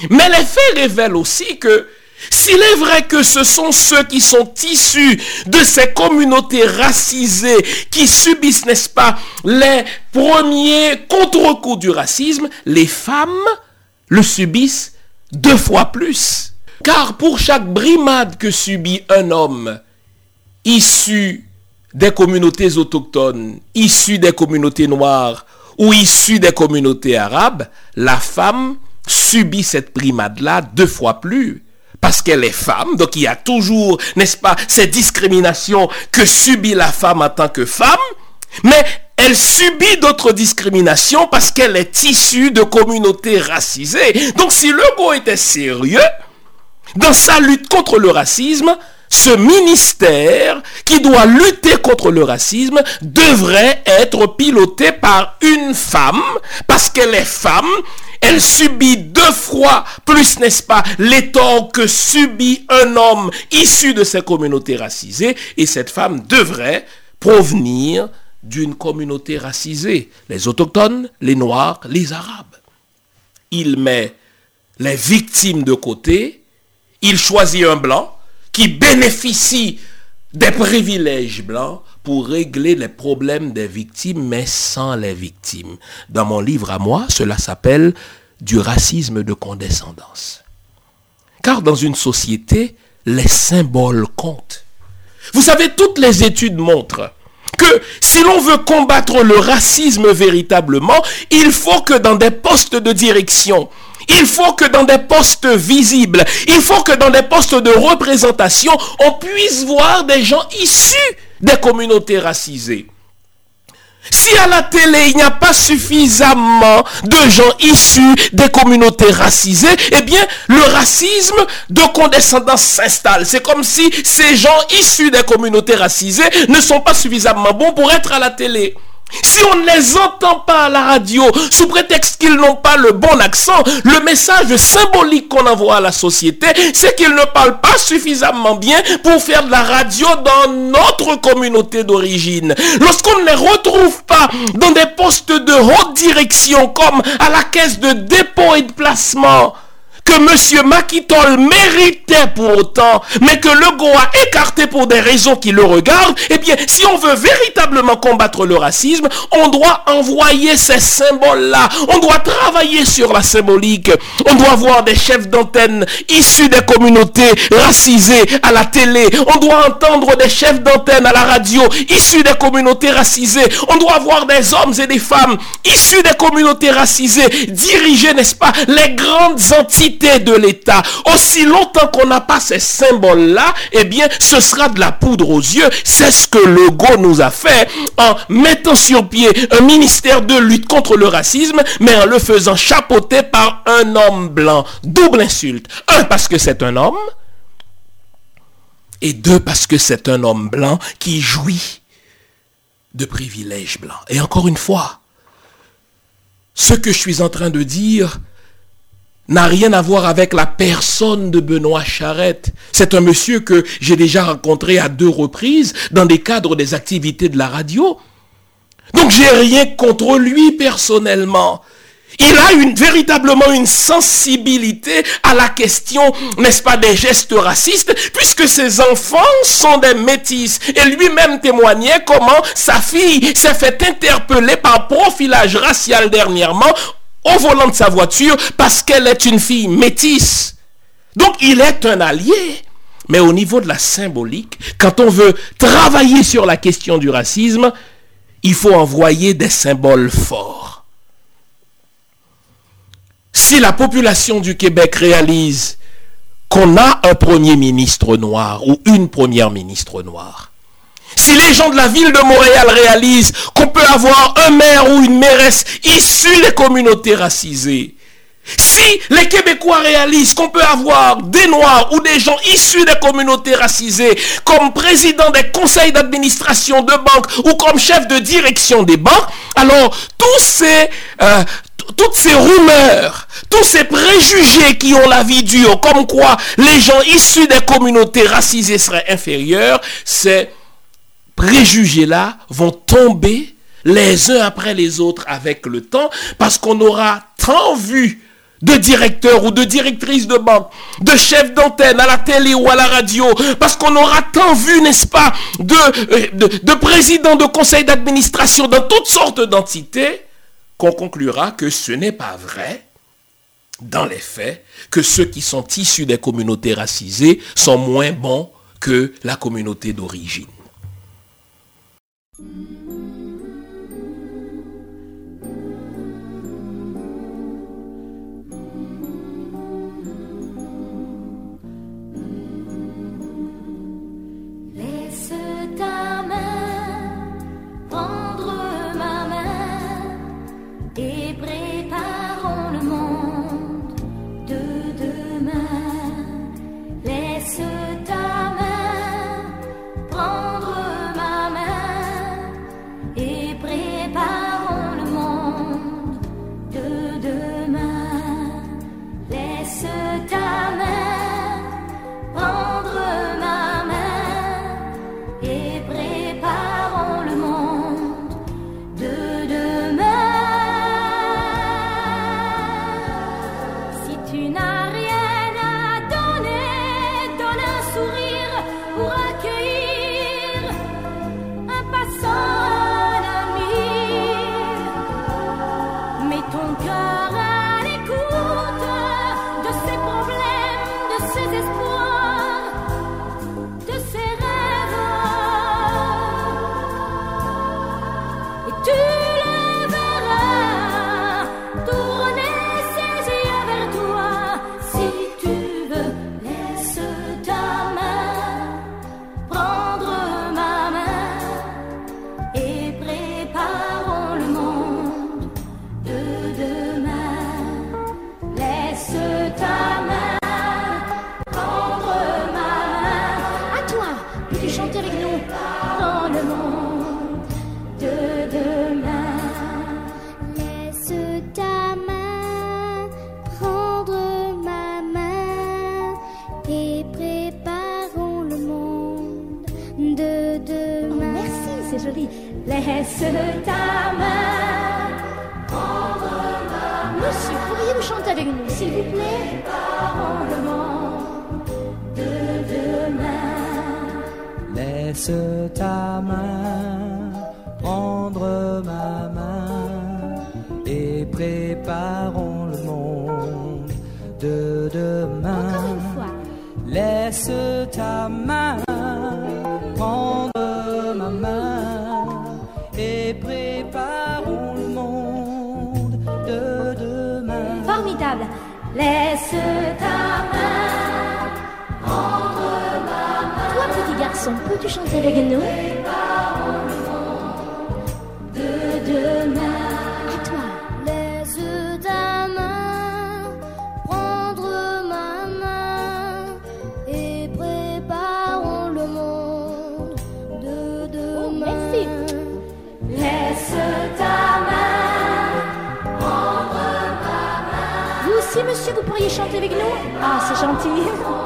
Mais les faits révèlent aussi que s'il est vrai que ce sont ceux qui sont issus de ces communautés racisées qui subissent, n'est-ce pas, les premiers contre-coups du racisme, les femmes le subissent deux fois plus. Car pour chaque brimade que subit un homme issu des communautés autochtones, issu des communautés noires ou issu des communautés arabes, la femme subit cette brimade-là deux fois plus. Parce qu'elle est femme, donc il y a toujours, n'est-ce pas, ces discriminations que subit la femme en tant que femme, mais elle subit d'autres discriminations parce qu'elle est issue de communautés racisées. Donc si le go était sérieux, dans sa lutte contre le racisme, ce ministère qui doit lutter contre le racisme devrait être piloté par une femme parce qu'elle est femme. Elle subit deux fois plus, n'est-ce pas, les torts que subit un homme issu de ces communautés racisées. Et cette femme devrait provenir d'une communauté racisée, les autochtones, les noirs, les arabes. Il met les victimes de côté, il choisit un blanc qui bénéficie des privilèges blancs pour régler les problèmes des victimes, mais sans les victimes. Dans mon livre à moi, cela s'appelle du racisme de condescendance. Car dans une société, les symboles comptent. Vous savez, toutes les études montrent que si l'on veut combattre le racisme véritablement, il faut que dans des postes de direction, il faut que dans des postes visibles, il faut que dans des postes de représentation, on puisse voir des gens issus des communautés racisées. Si à la télé, il n'y a pas suffisamment de gens issus des communautés racisées, eh bien, le racisme de condescendance s'installe. C'est comme si ces gens issus des communautés racisées ne sont pas suffisamment bons pour être à la télé. Si on ne les entend pas à la radio, sous prétexte qu'ils n'ont pas le bon accent, le message symbolique qu'on envoie à la société, c'est qu'ils ne parlent pas suffisamment bien pour faire de la radio dans notre communauté d'origine. Lorsqu'on ne les retrouve pas dans des postes de haute direction comme à la caisse de dépôt et de placement, que M. Makitol méritait pour autant, mais que le Go a écarté pour des raisons qui le regardent, eh bien, si on veut véritablement combattre le racisme, on doit envoyer ces symboles-là. On doit travailler sur la symbolique. On doit voir des chefs d'antenne issus des communautés racisées à la télé. On doit entendre des chefs d'antenne à la radio issus des communautés racisées. On doit voir des hommes et des femmes issus des communautés racisées diriger, n'est-ce pas, les grandes entités de l'État. Aussi longtemps qu'on n'a pas ces symboles-là, eh bien, ce sera de la poudre aux yeux. C'est ce que le Go nous a fait en mettant sur pied un ministère de lutte contre le racisme, mais en le faisant chapeauter par un homme blanc. Double insulte. Un, parce que c'est un homme. Et deux, parce que c'est un homme blanc qui jouit de privilèges blancs. Et encore une fois, ce que je suis en train de dire n'a rien à voir avec la personne de Benoît Charette. C'est un monsieur que j'ai déjà rencontré à deux reprises dans des cadres des activités de la radio. Donc j'ai rien contre lui personnellement. Il a véritablement une sensibilité à la question, n'est-ce pas, des gestes racistes, puisque ses enfants sont des métis. Et lui-même témoignait comment sa fille s'est fait interpeller par profilage racial dernièrement au volant de sa voiture parce qu'elle est une fille métisse. Donc il est un allié. Mais au niveau de la symbolique, quand on veut travailler sur la question du racisme, il faut envoyer des symboles forts. Si la population du Québec réalise qu'on a un premier ministre noir ou une première ministre noire, si les gens de la ville de Montréal réalisent qu'on peut avoir un maire ou une mairesse issue des communautés racisées, si les Québécois réalisent qu'on peut avoir des Noirs ou des gens issus des communautés racisées comme président des conseils d'administration de banques ou comme chef de direction des banques, alors tous ces, euh, toutes ces rumeurs, tous ces préjugés qui ont la vie dure, comme quoi les gens issus des communautés racisées seraient inférieurs, c'est préjugés-là vont tomber les uns après les autres avec le temps parce qu'on aura tant vu de directeurs ou de directrices de banque, de chefs d'antenne à la télé ou à la radio, parce qu'on aura tant vu, n'est-ce pas, de, euh, de, de présidents de conseils d'administration dans toutes sortes d'entités, qu'on conclura que ce n'est pas vrai, dans les faits, que ceux qui sont issus des communautés racisées sont moins bons que la communauté d'origine. Laisse Ah, c'est gentil.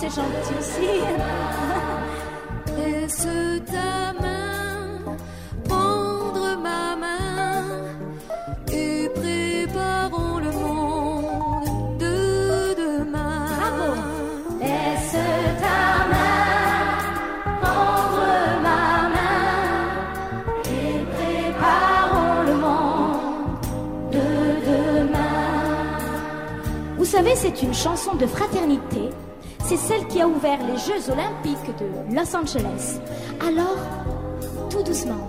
c'est gentil aussi. Laisse ta main prendre ma main et préparons le monde de demain? Bravo. Laisse ta main, prendre ma main et préparons le monde de demain? Vous savez, c'est une chanson de fraternité. Qui a ouvert les Jeux olympiques de Los Angeles. Alors, tout doucement.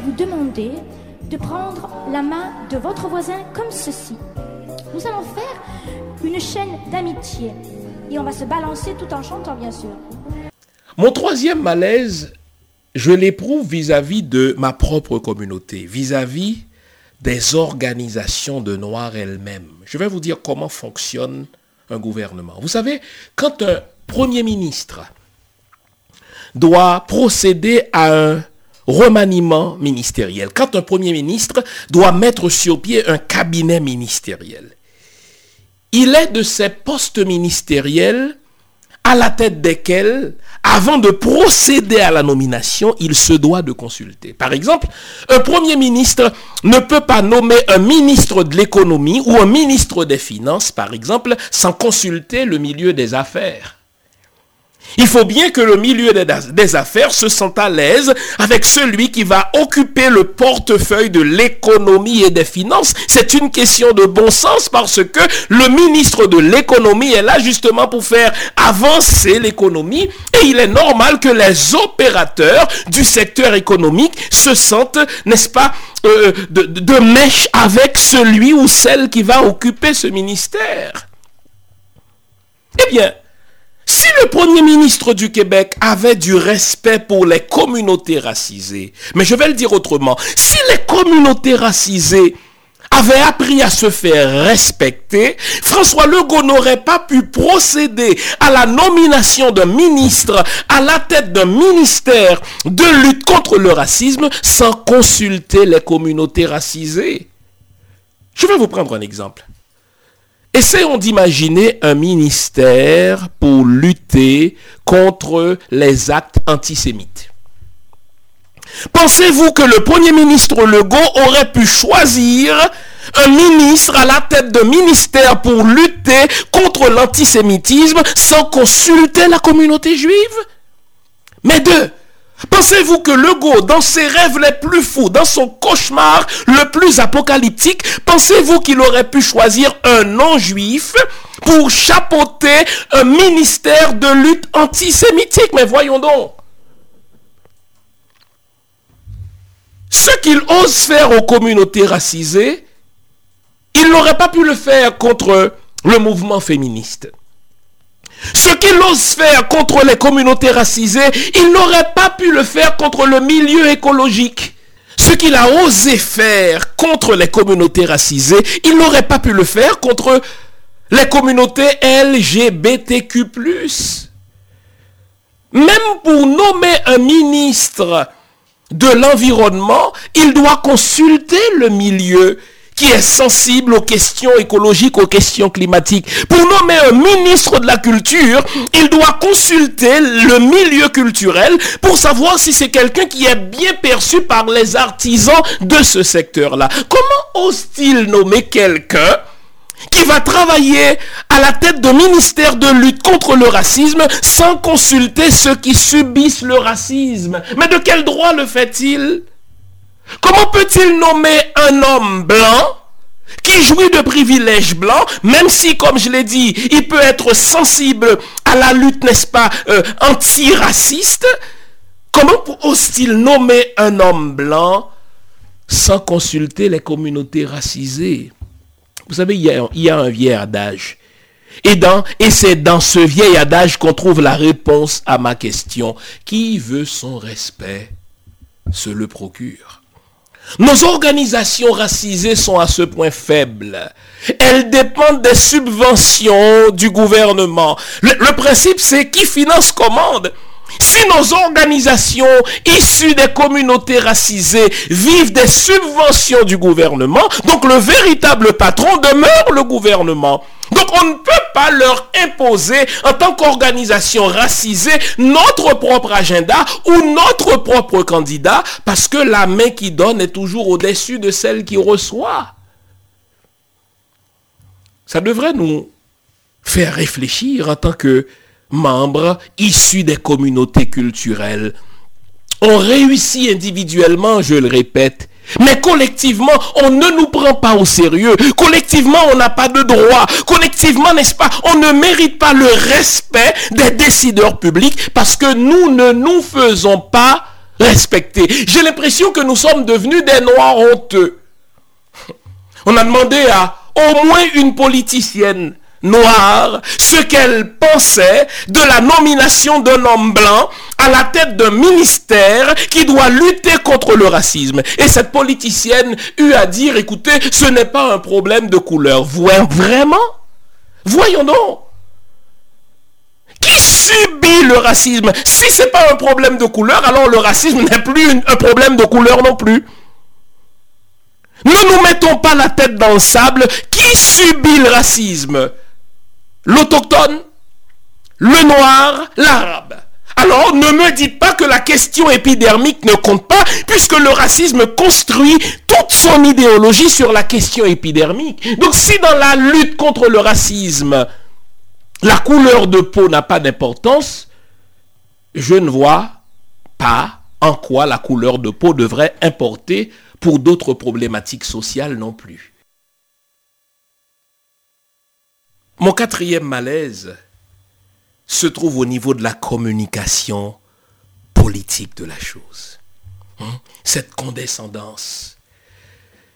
Vais vous demander de prendre la main de votre voisin comme ceci. Nous allons faire une chaîne d'amitié et on va se balancer tout en chantant bien sûr. Mon troisième malaise, je l'éprouve vis-à-vis de ma propre communauté, vis-à-vis des organisations de Noirs elles-mêmes. Je vais vous dire comment fonctionne un gouvernement. Vous savez, quand un Premier ministre doit procéder à un remaniement ministériel, quand un Premier ministre doit mettre sur pied un cabinet ministériel, il est de ces postes ministériels à la tête desquels, avant de procéder à la nomination, il se doit de consulter. Par exemple, un Premier ministre ne peut pas nommer un ministre de l'économie ou un ministre des finances, par exemple, sans consulter le milieu des affaires. Il faut bien que le milieu des, affaires se sente à l'aise avec celui qui va occuper le portefeuille de l'économie et des finances. C'est une question de bon sens parce que le ministre de l'économie est là justement pour faire avancer l'économie et il est normal que les opérateurs du secteur économique se sentent, n'est-ce pas, euh, de mèche avec celui ou celle qui va occuper ce ministère. Eh bien, si le Premier ministre du Québec avait du respect pour les communautés racisées, mais je vais le dire autrement, si les communautés racisées avaient appris à se faire respecter, François Legault n'aurait pas pu procéder à la nomination d'un ministre à la tête d'un ministère de lutte contre le racisme sans consulter les communautés racisées. Je vais vous prendre un exemple. Essayons d'imaginer un ministère pour lutter contre les actes antisémites. Pensez-vous que le Premier ministre Legault aurait pu choisir un ministre à la tête de ministère pour lutter contre l'antisémitisme sans consulter la communauté juive? Mais deux, Pensez-vous que Legault, dans ses rêves les plus fous, dans son cauchemar le plus apocalyptique, pensez-vous qu'il aurait pu choisir un non-juif pour chapeauter un ministère de lutte antisémitique? Mais voyons donc. Ce qu'il ose faire aux communautés racisées, il n'aurait pas pu le faire contre le mouvement féministe. Ce qu'il ose faire contre les communautés racisées, il n'aurait pas pu le faire contre le milieu écologique. Ce qu'il a osé faire contre les communautés racisées, il n'aurait pas pu le faire contre les communautés LGBTQ. Même pour nommer un ministre de l'environnement, il doit consulter le milieu qui est sensible aux questions écologiques, aux questions climatiques. Pour nommer un ministre de la culture, il doit consulter le milieu culturel pour savoir si c'est quelqu'un qui est bien perçu par les artisans de ce secteur-là. Comment ose-t-il nommer quelqu'un qui va travailler à la tête de ministère de lutte contre le racisme sans consulter ceux qui subissent le racisme? Mais de quel droit le fait-il? Comment peut-il nommer un homme blanc qui jouit de privilèges blancs, même si, comme je l'ai dit, il peut être sensible à la lutte, n'est-ce pas, euh, antiraciste? Comment ose-t-il nommer un homme blanc sans consulter les communautés racisées? Vous savez, il y a, un vieil adage. Et c'est dans ce vieil adage qu'on trouve la réponse à ma question. Qui veut son respect se le procure. Nos organisations racisées sont à ce point faibles. Elles dépendent des subventions du gouvernement. Le, principe, c'est qui finance commande. Si nos organisations issues des communautés racisées vivent des subventions du gouvernement, donc le véritable patron demeure le gouvernement. Donc on ne peut pas leur imposer en tant qu'organisation racisée notre propre agenda ou notre propre candidat parce que la main qui donne est toujours au-dessus de celle qui reçoit. Ça devrait nous faire réfléchir en tant que membres issus des communautés culturelles. On réussit individuellement, je le répète, mais collectivement, on ne nous prend pas au sérieux. Collectivement, on n'a pas de droit. Collectivement, n'est-ce pas, on ne mérite pas le respect des décideurs publics parce que nous ne nous faisons pas respecter. J'ai l'impression que nous sommes devenus des noirs honteux. On a demandé à au moins une politicienne noire ce qu'elle pensait de la nomination d'un homme blanc à la tête d'un ministère qui doit lutter contre le racisme. Et cette politicienne eut à dire, écoutez, ce n'est pas un problème de couleur. Vraiment? Voyons donc. Qui subit le racisme? Si ce n'est pas un problème de couleur, alors le racisme n'est plus un problème de couleur non plus. Ne nous mettons pas la tête dans le sable. Qui subit le racisme? L'autochtone, le noir, l'arabe. Alors ne me dites pas que la question épidermique ne compte pas, puisque le racisme construit toute son idéologie sur la question épidermique. Donc si dans la lutte contre le racisme, la couleur de peau n'a pas d'importance, je ne vois pas en quoi la couleur de peau devrait importer pour d'autres problématiques sociales non plus. Mon quatrième malaise se trouve au niveau de la communication politique de la chose. Hein? Cette condescendance.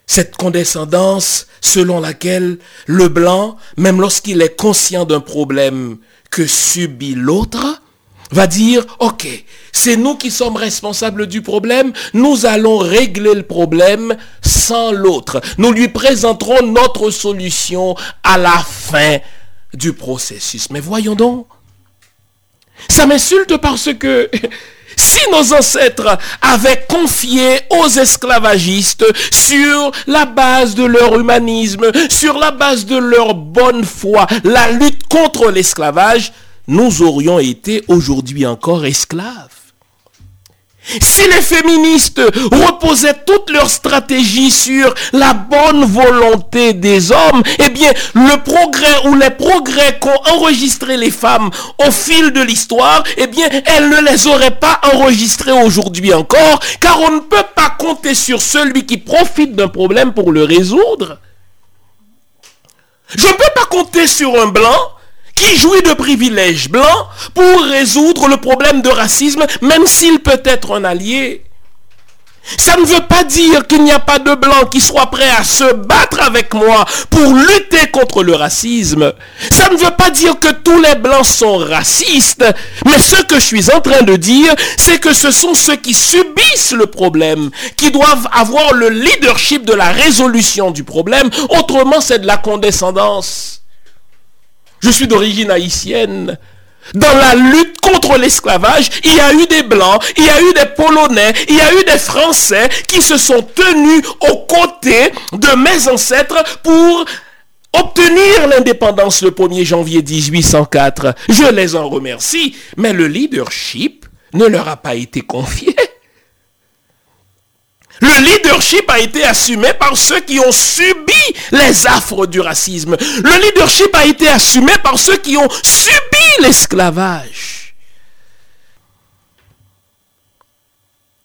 Cette condescendance selon laquelle le blanc, même lorsqu'il est conscient d'un problème que subit l'autre, va dire, OK, c'est nous qui sommes responsables du problème, nous allons régler le problème sans l'autre. Nous lui présenterons notre solution à la fin du processus. Mais voyons donc, ça m'insulte parce que si nos ancêtres avaient confié aux esclavagistes sur la base de leur humanisme, sur la base de leur bonne foi, la lutte contre l'esclavage, nous aurions été aujourd'hui encore esclaves. Si les féministes reposaient toute leur stratégie sur la bonne volonté des hommes, eh bien, le progrès ou les progrès qu'ont enregistré les femmes au fil de l'histoire, eh bien, elles ne les auraient pas enregistrés aujourd'hui encore, car on ne peut pas compter sur celui qui profite d'un problème pour le résoudre. Je ne peux pas compter sur un blanc qui jouit de privilèges blancs pour résoudre le problème de racisme, même s'il peut être un allié. Ça ne veut pas dire qu'il n'y a pas de blancs qui soient prêts à se battre avec moi pour lutter contre le racisme. Ça ne veut pas dire que tous les blancs sont racistes. Mais ce que je suis en train de dire, c'est que ce sont ceux qui subissent le problème, qui doivent avoir le leadership de la résolution du problème. Autrement, c'est de la condescendance. Je suis d'origine haïtienne. Dans la lutte contre l'esclavage, il y a eu des Blancs, il y a eu des Polonais, il y a eu des Français qui se sont tenus aux côtés de mes ancêtres pour obtenir l'indépendance le 1er janvier 1804. Je les en remercie, mais le leadership ne leur a pas été confié. Le leadership a été assumé par ceux qui ont subi les affres du racisme. Le leadership a été assumé par ceux qui ont subi l'esclavage.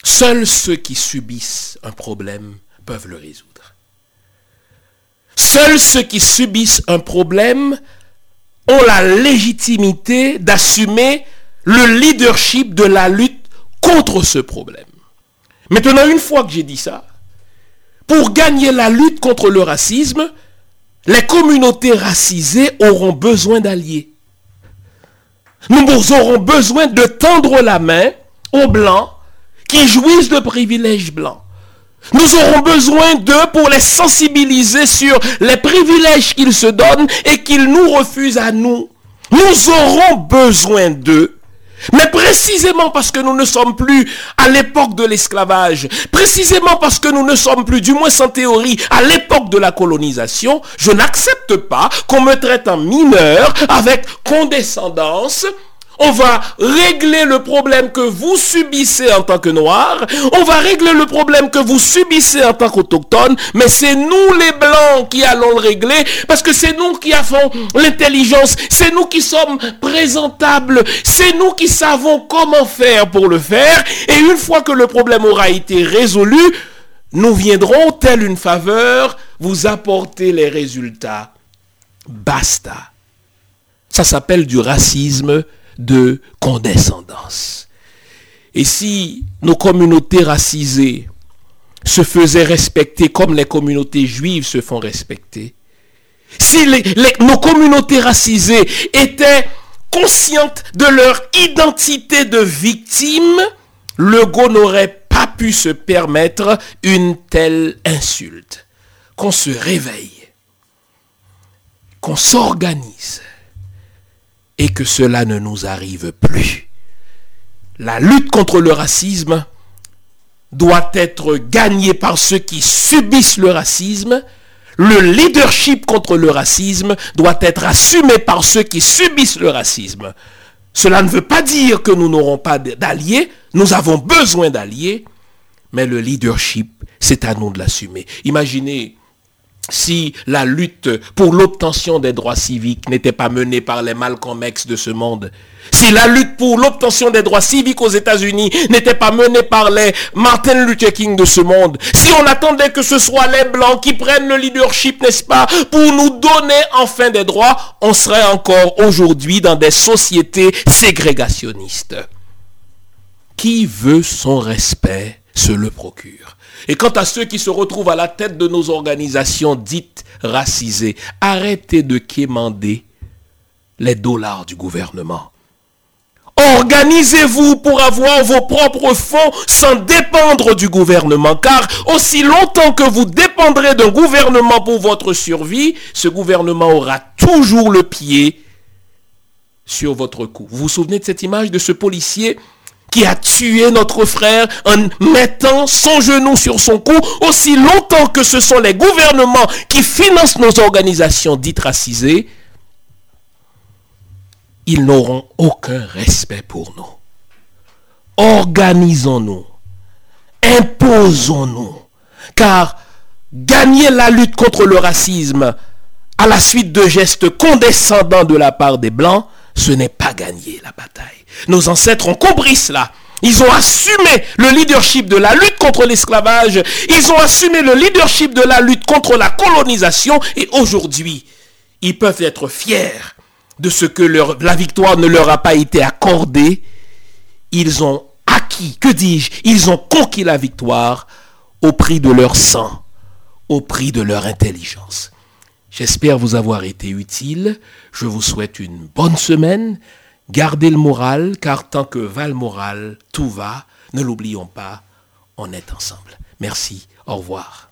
Seuls ceux qui subissent un problème peuvent le résoudre. Seuls ceux qui subissent un problème ont la légitimité d'assumer le leadership de la lutte contre ce problème. Maintenant, une fois que j'ai dit ça, pour gagner la lutte contre le racisme, les communautés racisées auront besoin d'alliés. Nous aurons besoin de tendre la main aux blancs qui jouissent de privilèges blancs. Nous aurons besoin d'eux pour les sensibiliser sur les privilèges qu'ils se donnent et qu'ils nous refusent à nous. Nous aurons besoin d'eux mais précisément parce que nous ne sommes plus à l'époque de l'esclavage, précisément parce que nous ne sommes plus, du moins en théorie, à l'époque de la colonisation, je n'accepte pas qu'on me traite en mineur avec condescendance on va régler le problème que vous subissez en tant que noir. On va régler le problème que vous subissez en tant qu'autochtone. Mais c'est nous les blancs qui allons le régler parce que c'est nous qui avons l'intelligence. C'est nous qui sommes présentables. C'est nous qui savons comment faire pour le faire. Et une fois que le problème aura été résolu, nous viendrons, telle une faveur, vous apporter les résultats. Basta. Ça s'appelle du racisme de condescendance. Et si nos communautés racisées se faisaient respecter comme les communautés juives se font respecter, si nos communautés racisées étaient conscientes de leur identité de victime, le go n'aurait pas pu se permettre une telle insulte. Qu'on se réveille, qu'on s'organise, et que cela ne nous arrive plus. La lutte contre le racisme doit être gagnée par ceux qui subissent le racisme. Le leadership contre le racisme doit être assumé par ceux qui subissent le racisme. Cela ne veut pas dire que nous n'aurons pas d'alliés. Nous avons besoin d'alliés. Mais le leadership, c'est à nous de l'assumer. Imaginez si la lutte pour l'obtention des droits civiques n'était pas menée par les Malcolm X de ce monde, si la lutte pour l'obtention des droits civiques aux États-Unis n'était pas menée par les Martin Luther King de ce monde, si on attendait que ce soit les Blancs qui prennent le leadership, n'est-ce pas, pour nous donner enfin des droits, on serait encore aujourd'hui dans des sociétés ségrégationnistes. Qui veut son respect se le procure. Et quant à ceux qui se retrouvent à la tête de nos organisations dites racisées, arrêtez de quémander les dollars du gouvernement. Organisez-vous pour avoir vos propres fonds sans dépendre du gouvernement. Car aussi longtemps que vous dépendrez d'un gouvernement pour votre survie, ce gouvernement aura toujours le pied sur votre cou. Vous vous souvenez de cette image de ce policier qui a tué notre frère en mettant son genou sur son cou, aussi longtemps que ce sont les gouvernements qui financent nos organisations dites racisées, ils n'auront aucun respect pour nous. organisons-nous, imposons-nous, car gagner la lutte contre le racisme à la suite de gestes condescendants de la part des Blancs, ce n'est pas gagner la bataille. Nos ancêtres ont compris cela. Ils ont assumé le leadership de la lutte contre l'esclavage. Ils ont assumé le leadership de la lutte contre la colonisation. Et aujourd'hui, ils peuvent être fiers de ce que la victoire ne leur a pas été accordée. Ils ont acquis, que dis-je, ils ont conquis la victoire au prix de leur sang, au prix de leur intelligence. J'espère vous avoir été utile. Je vous souhaite une bonne semaine. Gardez le moral, car tant que va le moral, tout va. Ne l'oublions pas, on est ensemble. Merci, au revoir.